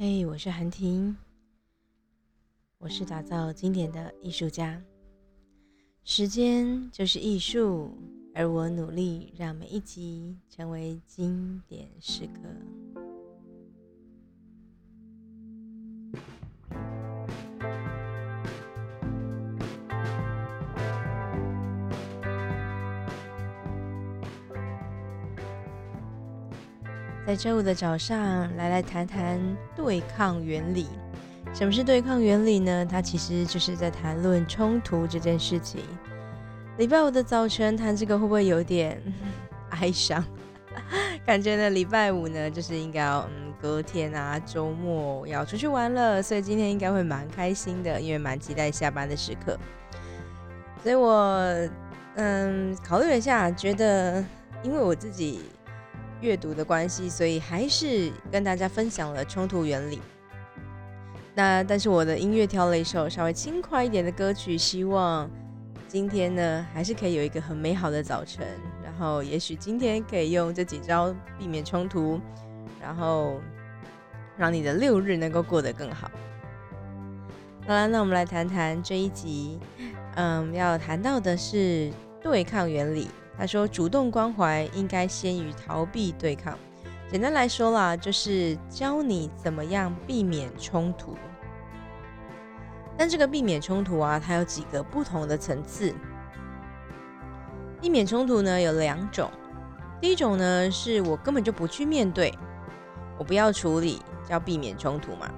嘿，我是韩婷，我是打造经典的艺术家。时间就是艺术，而我努力让每一集成为经典时刻。周五的早上，来来谈谈对抗原理。什么是对抗原理呢？它其实就是在谈论冲突这件事情。礼拜五的早晨谈这个会不会有点哀伤？感觉呢，礼拜五呢就是应该要嗯隔天啊周末要出去玩了，所以今天应该会蛮开心的，因为蛮期待下班的时刻。所以我嗯考虑了一下，觉得因为我自己。阅读的关系，所以还是跟大家分享了冲突原理。那但是我的音乐挑了一首稍微轻快一点的歌曲，希望今天呢还是可以有一个很美好的早晨。然后也许今天可以用这几招避免冲突，然后让你的六日能够过得更好。好了，那我们来谈谈这一集，嗯，要谈到的是对抗原理。他说：“主动关怀应该先于逃避对抗。简单来说啦，就是教你怎么样避免冲突。但这个避免冲突啊，它有几个不同的层次。避免冲突呢有两种，第一种呢是我根本就不去面对，我不要处理，叫避免冲突嘛。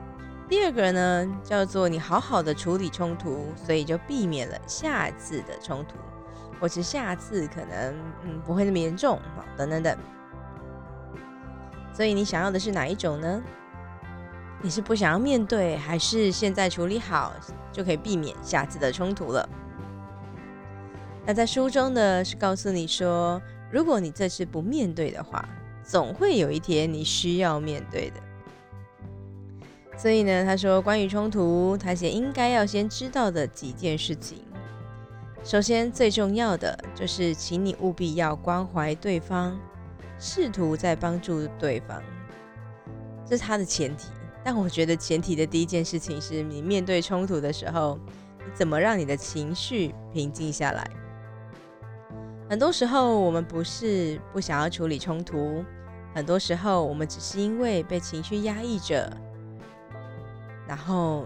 第二个呢叫做你好好的处理冲突，所以就避免了下次的冲突。”或是下次可能嗯不会那么严重啊，等等等。所以你想要的是哪一种呢？你是不想要面对，还是现在处理好就可以避免下次的冲突了？那在书中呢是告诉你说，如果你这次不面对的话，总会有一天你需要面对的。所以呢，他说关于冲突，他写应该要先知道的几件事情。首先，最重要的就是，请你务必要关怀对方，试图在帮助对方，这是他的前提。但我觉得前提的第一件事情是你面对冲突的时候，你怎么让你的情绪平静下来？很多时候，我们不是不想要处理冲突，很多时候我们只是因为被情绪压抑着，然后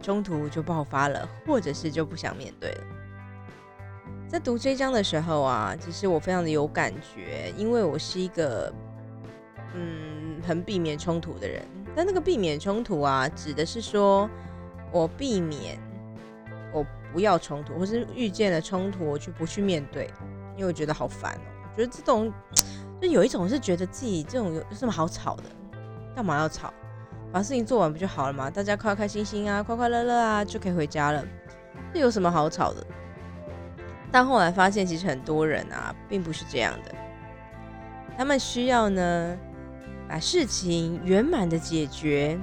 冲突就爆发了，或者是就不想面对了。在读这章的时候啊，其实我非常的有感觉，因为我是一个嗯很避免冲突的人。但那个避免冲突啊，指的是说我避免我不要冲突，或是遇见了冲突，我去不去面对，因为我觉得好烦哦。我觉得这种就有一种是觉得自己这种有什么好吵的，干嘛要吵？把事情做完不就好了吗？大家开开心心啊，快快乐乐啊，就可以回家了。这有什么好吵的？但后来发现，其实很多人啊，并不是这样的。他们需要呢，把事情圆满的解决，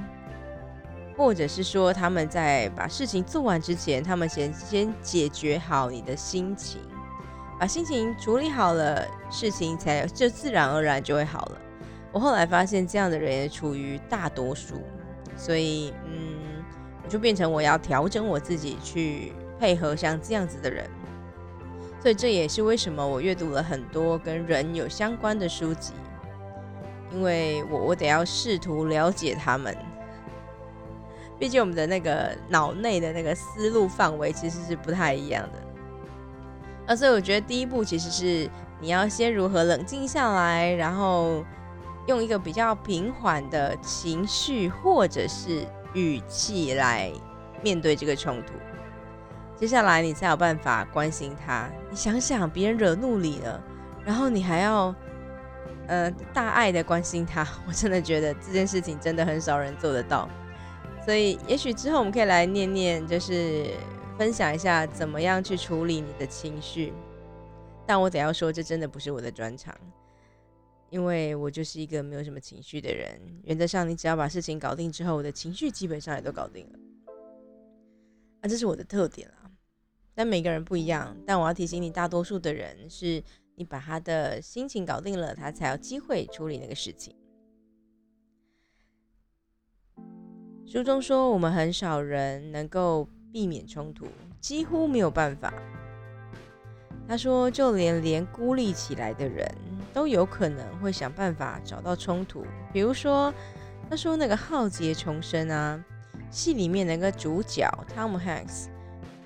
或者是说，他们在把事情做完之前，他们先先解决好你的心情，把心情处理好了，事情才就自然而然就会好了。我后来发现，这样的人也处于大多数，所以嗯，我就变成我要调整我自己，去配合像这样子的人。所以这也是为什么我阅读了很多跟人有相关的书籍，因为我我得要试图了解他们。毕竟我们的那个脑内的那个思路范围其实是不太一样的。啊，所以我觉得第一步其实是你要先如何冷静下来，然后用一个比较平缓的情绪或者是语气来面对这个冲突。接下来你才有办法关心他。你想想，别人惹怒你了，然后你还要呃大爱的关心他，我真的觉得这件事情真的很少人做得到。所以，也许之后我们可以来念念，就是分享一下怎么样去处理你的情绪。但我得要说，这真的不是我的专长，因为我就是一个没有什么情绪的人。原则上，你只要把事情搞定之后，我的情绪基本上也都搞定了。啊，这是我的特点。但每个人不一样，但我要提醒你，大多数的人是你把他的心情搞定了，他才有机会处理那个事情。书中说，我们很少人能够避免冲突，几乎没有办法。他说，就连连孤立起来的人都有可能会想办法找到冲突。比如说，他说那个浩劫重生啊，戏里面那个主角 Tom Hanks，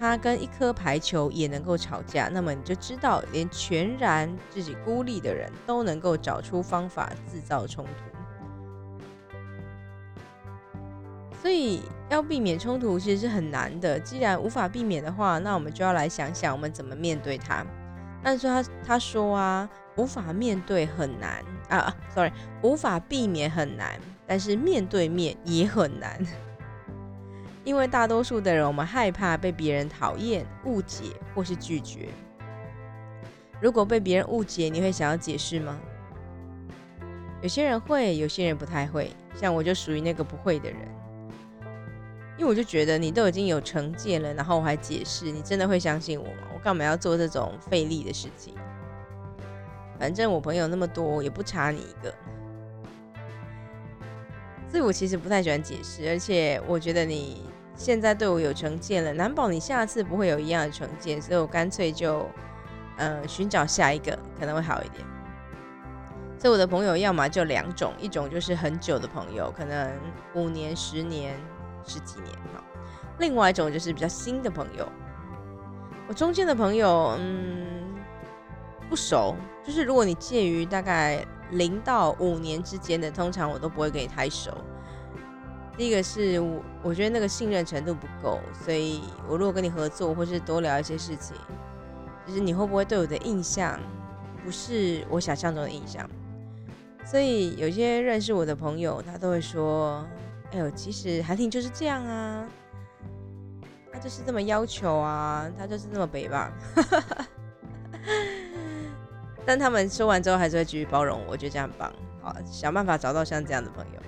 他跟一颗排球也能够吵架，那么你就知道，连全然自己孤立的人都能够找出方法制造冲突。所以要避免冲突其实是很难的。既然无法避免的话，那我们就要来想想我们怎么面对它。但是他他说啊，无法面对很难啊，sorry，无法避免很难，但是面对面也很难。因为大多数的人，我们害怕被别人讨厌、误解或是拒绝。如果被别人误解，你会想要解释吗？有些人会，有些人不太会。像我就属于那个不会的人。因为我就觉得你都已经有成见了，然后我还解释，你真的会相信我吗？我干嘛要做这种费力的事情？反正我朋友那么多，也不差你一个。所以我其实不太喜欢解释，而且我觉得你现在对我有成见了，难保你下次不会有一样的成见，所以我干脆就呃寻找下一个可能会好一点。所以我的朋友要么就两种，一种就是很久的朋友，可能五年、十年。十几年哈，另外一种就是比较新的朋友。我中间的朋友，嗯，不熟，就是如果你介于大概零到五年之间的，通常我都不会跟你太熟。第一个是我我觉得那个信任程度不够，所以我如果跟你合作或是多聊一些事情，就是你会不会对我的印象不是我想象中的印象？所以有些认识我的朋友，他都会说。哎呦，其实韩婷就是这样啊，他就是这么要求啊，他就是这么北吧。但他们说完之后，还是会继续包容我，我觉得这样很棒。好，想办法找到像这样的朋友。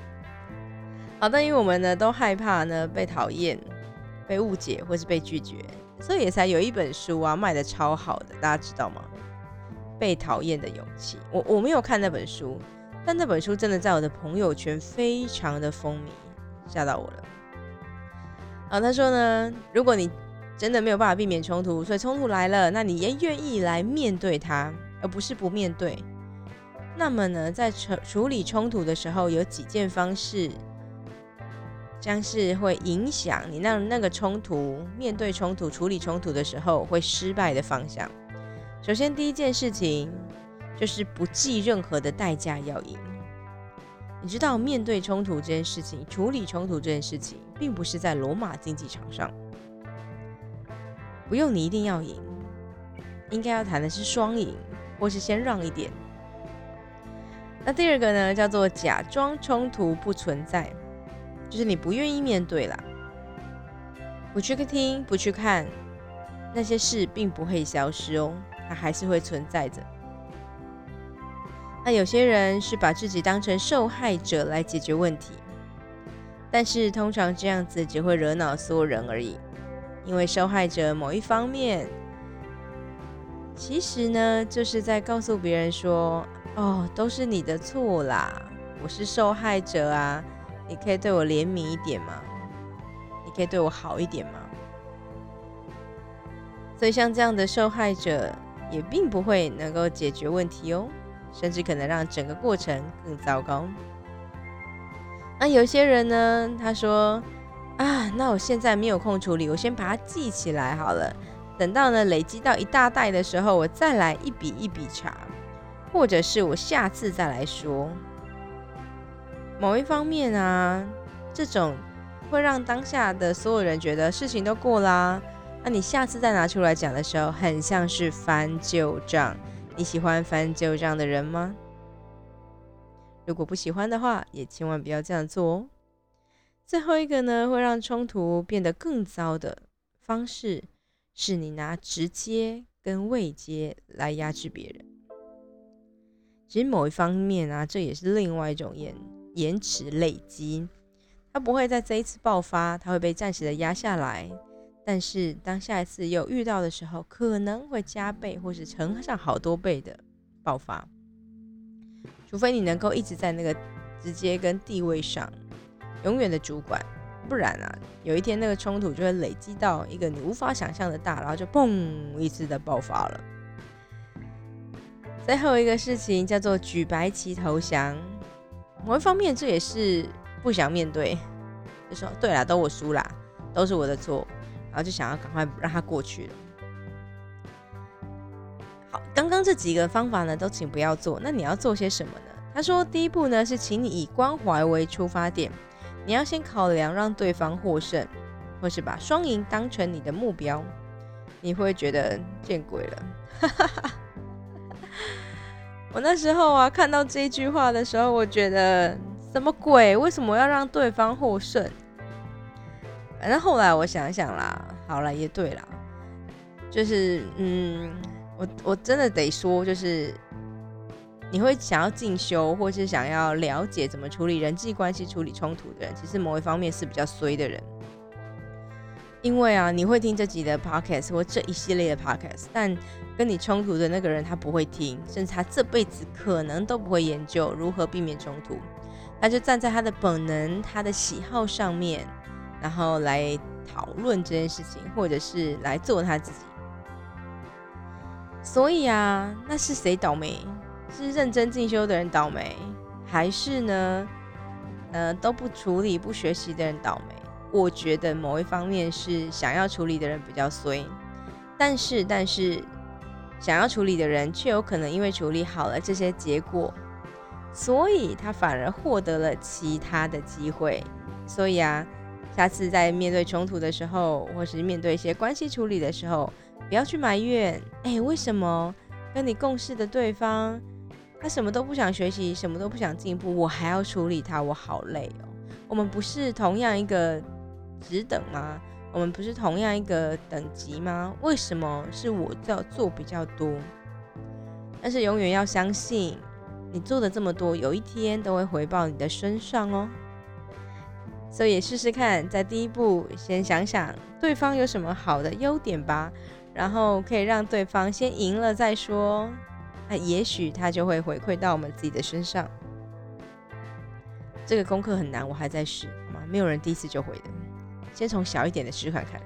好但，因为我们呢都害怕呢被讨厌、被误解或是被拒绝，所以才有一本书啊卖的超好的，大家知道吗？被讨厌的勇气。我我没有看那本书，但那本书真的在我的朋友圈非常的风靡。吓到我了。啊，他说呢，如果你真的没有办法避免冲突，所以冲突来了，那你也愿意来面对它，而不是不面对。那么呢，在处处理冲突的时候，有几件方式将是会影响你让那个冲突面对冲突、处理冲突的时候会失败的方向。首先，第一件事情就是不计任何的代价要赢。你知道，面对冲突这件事情，处理冲突这件事情，并不是在罗马竞技场上，不用你一定要赢，应该要谈的是双赢，或是先让一点。那第二个呢，叫做假装冲突不存在，就是你不愿意面对啦，不去听，不去看，那些事并不会消失哦，它还是会存在着。那有些人是把自己当成受害者来解决问题，但是通常这样子只会惹恼所有人而已。因为受害者某一方面，其实呢就是在告诉别人说：“哦，都是你的错啦，我是受害者啊，你可以对我怜悯一点吗？你可以对我好一点吗？”所以像这样的受害者，也并不会能够解决问题哦。甚至可能让整个过程更糟糕。那有些人呢，他说：“啊，那我现在没有空处理，我先把它记起来好了。等到呢累积到一大袋的时候，我再来一笔一笔查，或者是我下次再来说。”某一方面啊，这种会让当下的所有人觉得事情都过啦。那你下次再拿出来讲的时候，很像是翻旧账。你喜欢翻旧账的人吗？如果不喜欢的话，也千万不要这样做哦。最后一个呢，会让冲突变得更糟的方式，是你拿直接跟未接来压制别人。其实某一方面啊，这也是另外一种延延迟累积，它不会在这一次爆发，它会被暂时的压下来。但是当下一次又遇到的时候，可能会加倍或是乘上好多倍的爆发，除非你能够一直在那个直接跟地位上永远的主管，不然啊，有一天那个冲突就会累积到一个你无法想象的大，然后就砰一次的爆发了。最后一个事情叫做举白旗投降，某一方面这也是不想面对，就说对啦，都我输啦，都是我的错，然后就想要赶快让它过去。好，刚刚这几个方法呢，都请不要做。那你要做些什么呢？他说，第一步呢是请你以关怀为出发点，你要先考量让对方获胜，或是把双赢当成你的目标。你会觉得见鬼了。我那时候啊，看到这句话的时候，我觉得什么鬼？为什么要让对方获胜？反正后来我想想啦，好了，也对啦，就是嗯，我我真的得说，就是你会想要进修，或是想要了解怎么处理人际关系、处理冲突的人，其实某一方面是比较衰的人。因为啊，你会听这集的 podcast 或这一系列的 podcast，但跟你冲突的那个人他不会听，甚至他这辈子可能都不会研究如何避免冲突，他就站在他的本能、他的喜好上面，然后来讨论这件事情，或者是来做他自己。所以啊，那是谁倒霉？是认真进修的人倒霉，还是呢，呃，都不处理、不学习的人倒霉？我觉得某一方面是想要处理的人比较衰，但是但是想要处理的人却有可能因为处理好了这些结果，所以他反而获得了其他的机会。所以啊，下次在面对冲突的时候，或是面对一些关系处理的时候，不要去埋怨，哎，为什么跟你共事的对方他什么都不想学习，什么都不想进步，我还要处理他，我好累哦。我们不是同样一个。只等吗？我们不是同样一个等级吗？为什么是我要做比较多？但是永远要相信，你做的这么多，有一天都会回报你的身上哦。所以试试看，在第一步先想想对方有什么好的优点吧，然后可以让对方先赢了再说，那也许他就会回馈到我们自己的身上。这个功课很难，我还在试，好吗？没有人第一次就会的。先从小一点的试看看。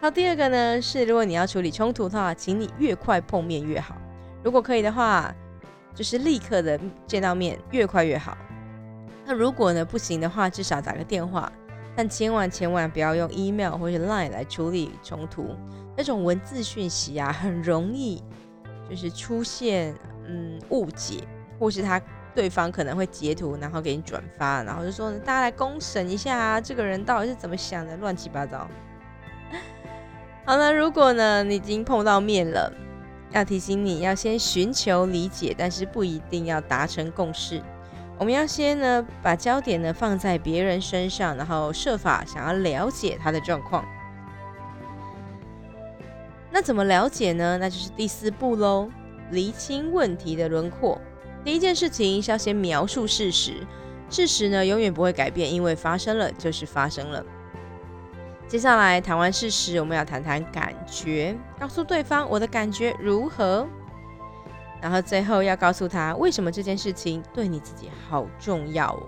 好，第二个呢是，如果你要处理冲突的话，请你越快碰面越好。如果可以的话，就是立刻的见到面，越快越好。那如果呢不行的话，至少打个电话。但千万千万不要用 email 或者 line 来处理冲突，那种文字讯息啊，很容易就是出现嗯误解，或是他。对方可能会截图，然后给你转发，然后就说大家来公审一下啊，这个人到底是怎么想的，乱七八糟。好了，如果呢你已经碰到面了，要提醒你要先寻求理解，但是不一定要达成共识。我们要先呢把焦点呢放在别人身上，然后设法想要了解他的状况。那怎么了解呢？那就是第四步喽，厘清问题的轮廓。第一件事情是要先描述事实，事实呢永远不会改变，因为发生了就是发生了。接下来谈完事实，我们要谈谈感觉，告诉对方我的感觉如何，然后最后要告诉他为什么这件事情对你自己好重要哦。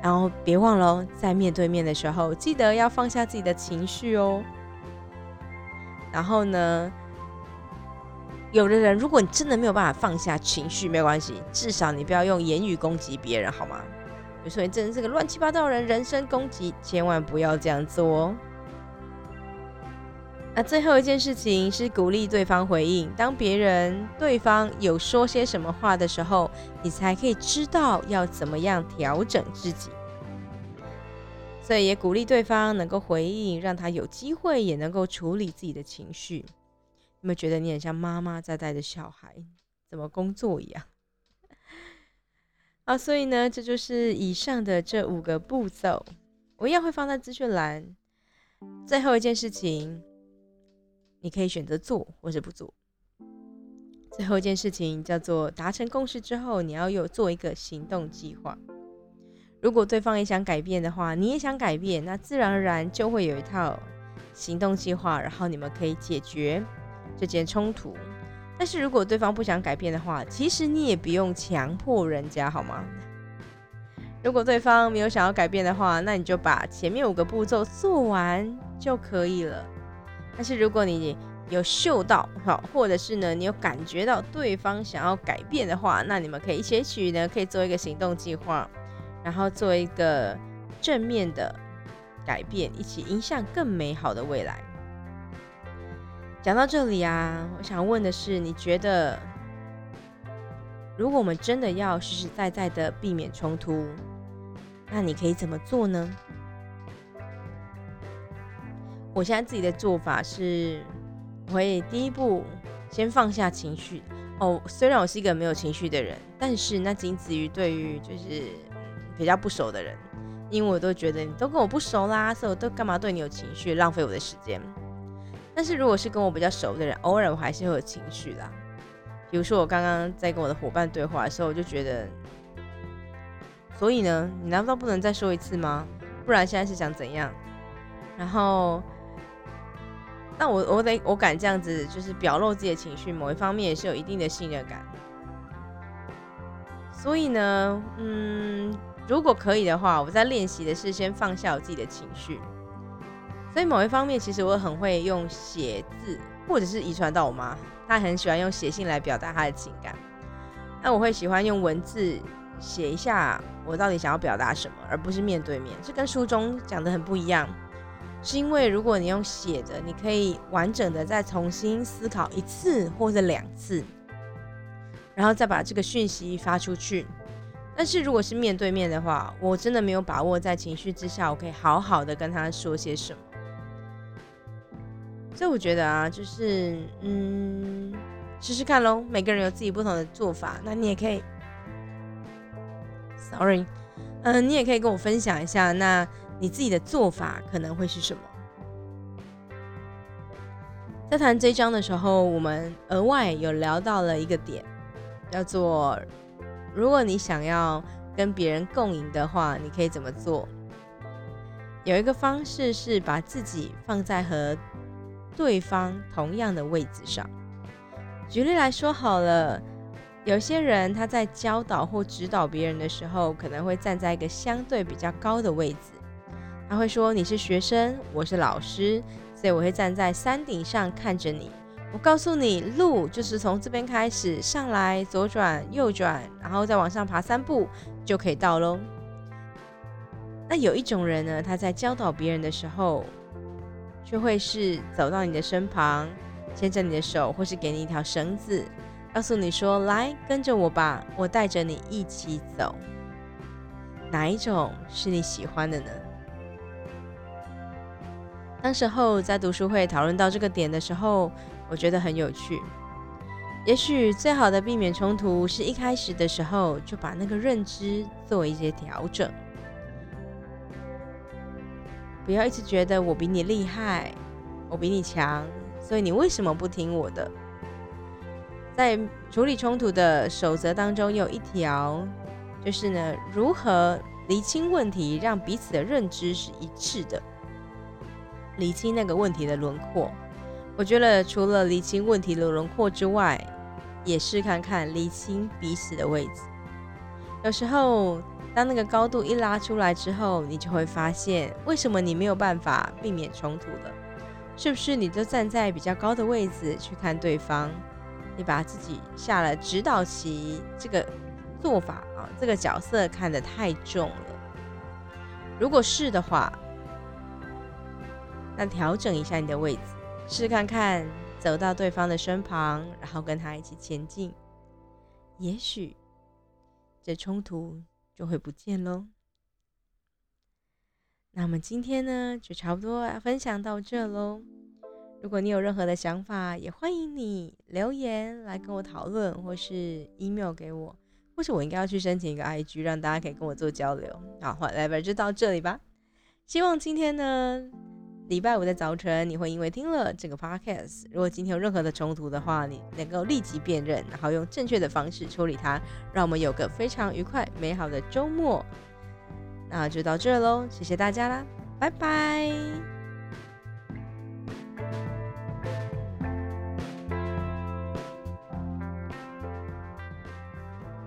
然后别忘了在面对面的时候，记得要放下自己的情绪哦。然后呢？有的人，如果你真的没有办法放下情绪，没关系，至少你不要用言语攻击别人，好吗？比如说你真的是个乱七八糟的人，人身攻击，千万不要这样做哦。那最后一件事情是鼓励对方回应，当别人对方有说些什么话的时候，你才可以知道要怎么样调整自己。所以也鼓励对方能够回应，让他有机会也能够处理自己的情绪。有没有觉得你很像妈妈在带着小孩怎么工作一样？啊，所以呢，这就是以上的这五个步骤，我一样会放在资讯栏。最后一件事情，你可以选择做或者不做。最后一件事情叫做达成共识之后，你要有做一个行动计划。如果对方也想改变的话，你也想改变，那自然而然就会有一套行动计划，然后你们可以解决。这件冲突，但是如果对方不想改变的话，其实你也不用强迫人家，好吗？如果对方没有想要改变的话，那你就把前面五个步骤做完就可以了。但是如果你有嗅到好，或者是呢，你有感觉到对方想要改变的话，那你们可以一起呢，可以做一个行动计划，然后做一个正面的改变，一起迎向更美好的未来。讲到这里啊，我想问的是，你觉得如果我们真的要实实在在的避免冲突，那你可以怎么做呢？我现在自己的做法是。我会第一步先放下情绪哦。虽然我是一个没有情绪的人，但是那仅止于对于就是比较不熟的人，因为我都觉得你都跟我不熟啦，所以我都干嘛对你有情绪，浪费我的时间。但是如果是跟我比较熟的人，偶尔我还是会有情绪啦。比如说我刚刚在跟我的伙伴对话的时候，我就觉得，所以呢，你难道不能再说一次吗？不然现在是想怎样？然后。那我我得我敢这样子，就是表露自己的情绪，某一方面也是有一定的信任感。所以呢，嗯，如果可以的话，我在练习的是先放下我自己的情绪。所以某一方面，其实我很会用写字，或者是遗传到我妈，她很喜欢用写信来表达她的情感。那我会喜欢用文字写一下我到底想要表达什么，而不是面对面，这跟书中讲的很不一样。是因为如果你用写的，你可以完整的再重新思考一次或者两次，然后再把这个讯息发出去。但是如果是面对面的话，我真的没有把握在情绪之下，我可以好好的跟他说些什么。所以我觉得啊，就是嗯，试试看喽。每个人有自己不同的做法，那你也可以，sorry，嗯，你也可以跟我分享一下那。你自己的做法可能会是什么？在谈这一章的时候，我们额外有聊到了一个点，叫做如果你想要跟别人共赢的话，你可以怎么做？有一个方式是把自己放在和对方同样的位置上。举例来说好了，有些人他在教导或指导别人的时候，可能会站在一个相对比较高的位置。他会说：“你是学生，我是老师，所以我会站在山顶上看着你。我告诉你，路就是从这边开始上来，左转、右转，然后再往上爬三步就可以到喽。”那有一种人呢，他在教导别人的时候，却会是走到你的身旁，牵着你的手，或是给你一条绳子，告诉你说：“来，跟着我吧，我带着你一起走。”哪一种是你喜欢的呢？当时候在读书会讨论到这个点的时候，我觉得很有趣。也许最好的避免冲突，是一开始的时候就把那个认知做一些调整，不要一直觉得我比你厉害，我比你强，所以你为什么不听我的？在处理冲突的守则当中，有一条就是呢，如何厘清问题，让彼此的认知是一致的。理清那个问题的轮廓，我觉得除了理清问题的轮廓之外，也是看看理清彼此的位置。有时候，当那个高度一拉出来之后，你就会发现，为什么你没有办法避免冲突了？是不是你就站在比较高的位置去看对方？你把自己下了指导棋这个做法啊，这个角色看得太重了。如果是的话，那调整一下你的位置，试看看走到对方的身旁，然后跟他一起前进，也许这冲突就会不见喽。那我们今天呢，就差不多要分享到这喽。如果你有任何的想法，也欢迎你留言来跟我讨论，或是 email 给我，或是我应该要去申请一个 IG，让大家可以跟我做交流。好，来吧，就到这里吧。希望今天呢。礼拜五的早晨，你会因为听了这个 podcast，如果今天有任何的冲突的话，你能够立即辨认，然后用正确的方式处理它，让我们有个非常愉快美好的周末。那就到这喽，谢谢大家啦，拜拜。